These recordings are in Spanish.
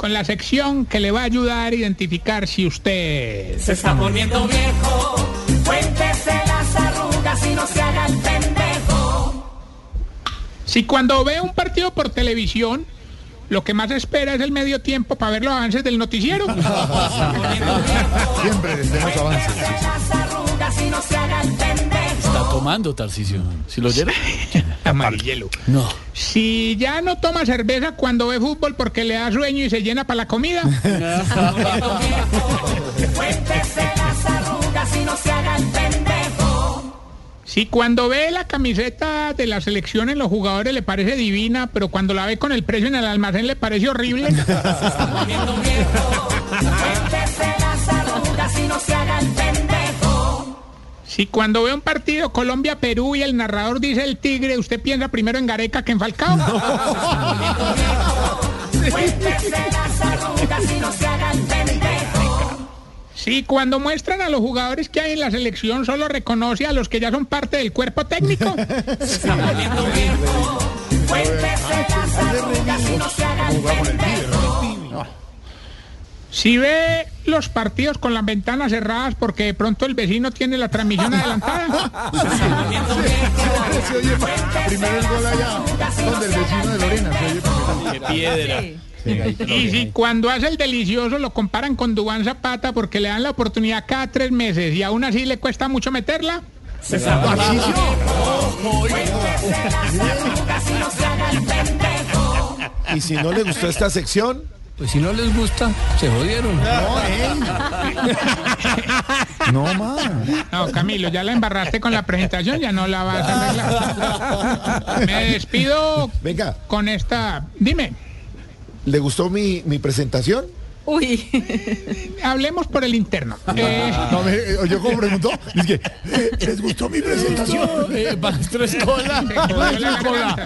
con la sección que le va a ayudar a identificar si usted... Se está poniendo viejo, cuéntese las arrugas y no se haga el pendejo. Si cuando ve un partido por televisión, lo que más espera es el medio tiempo para ver los avances del noticiero. Siempre les demos avances. Cuéntese las arrugas y no se haga el pendejo. Tomando, Tarcisio. ¿Si lo oyeron? Amarillelo. No. Si ya no toma cerveza cuando ve fútbol porque le da sueño y se llena para la comida. Cuéntese las arrugas y no se haga el pendejo. Si cuando ve la camiseta de la selección en los jugadores le parece divina, pero cuando la ve con el precio en el almacén le parece horrible. Si cuando ve un partido Colombia-Perú y el narrador dice el tigre, usted piensa primero en Gareca que en Falcao. Y no. Si cuando muestran a los jugadores que hay en la selección solo reconoce a los que ya son parte del cuerpo técnico. Y. Si ve los partidos con las ventanas cerradas porque de pronto el vecino tiene la transmisión adelantada. Se oye primero el gol allá, donde el vecino de Lorena. Se oye primero. ¡Qué piedra! Y si cuando hace el delicioso lo comparan con Dubán Zapata porque le dan la oportunidad cada tres meses y aún así le cuesta mucho meterla. Tarcisio. Y si no le gustó esta sección, Pues si no les gusta, se jodieron. no, él. No más. No, Camilo, ya la embarraste con la presentación, ya no la vas a arreglar. Me despido Venga, con esta. Dime, ¿le gustó mi, mi presentación? Uy, hablemos por el interno. Eh, No, me, yo como preguntó, es que, ¿les gustó mi presentación? Eh, Maestro Escola.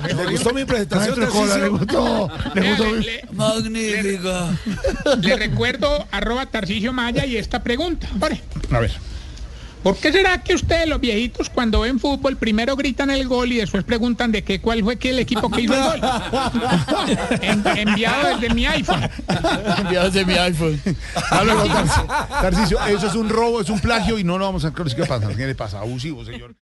¿Le gustó mi presentación? Cola, le Tarcisio? gustó, le gustó. le, le- Magnífica. le recuerdo arroba Tarcisio Maya y esta pregunta. Ore, A ver. ¿Por qué será que ustedes, los viejitos, cuando ven fútbol, primero gritan el gol y después preguntan de qué, cuál fue que el equipo que hizo el gol? En- enviado desde mi iPhone. Enviados de mi iPhone. Háblalo, Tarcisio. Tarcisio, eso es un robo, es un plagio y no lo vamos a... ¿Qué pasa? ¿Qué le pasa? Abusivo, señor.